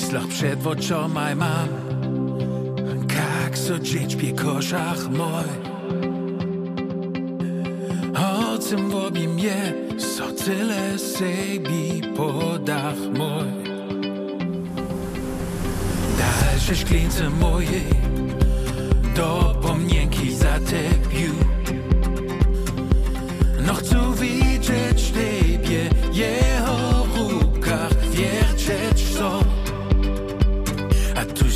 myślach przed oczoma mam. Jak so dzieć pie koszach mój O czym robi mnie So tyle sebi podach mój Dalsze szklince moje Do pomnienki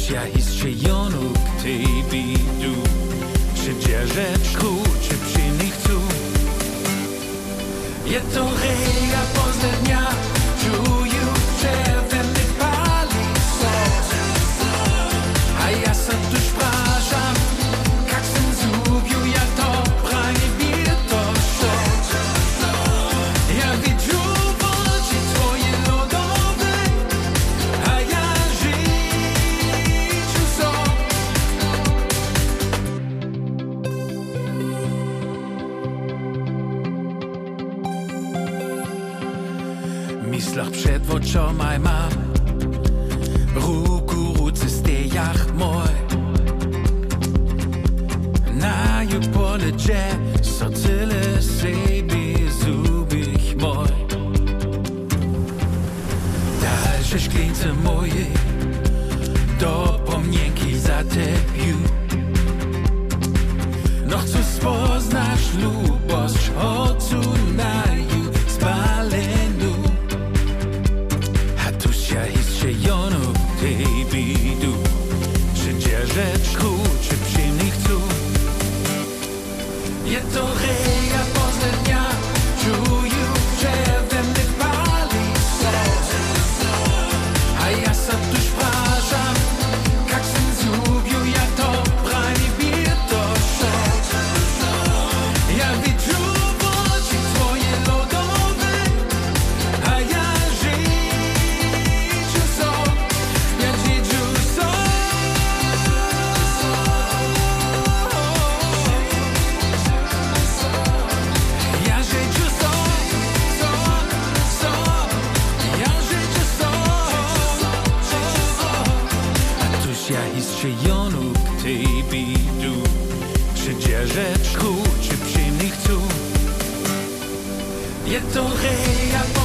A tuż ja jeszcze jonu k Tebie du? Czy dzierżeć ku, czy przy nich tu? Je to Myślach przed oczoma mam. Ruku ruce stejach mój. Na ju pole dże So tyle sobie zubich mój. Dalsze szklince moje Do pomnienki zatepił No chcę spoznać lubość ja jeszcze jonu Baby du Czy dzierżeczku, czy przyjemnych tu Je to ja jeszcze jonu k Tebie du Czy dzierżeczku, czy przyjemnych tu Je to reja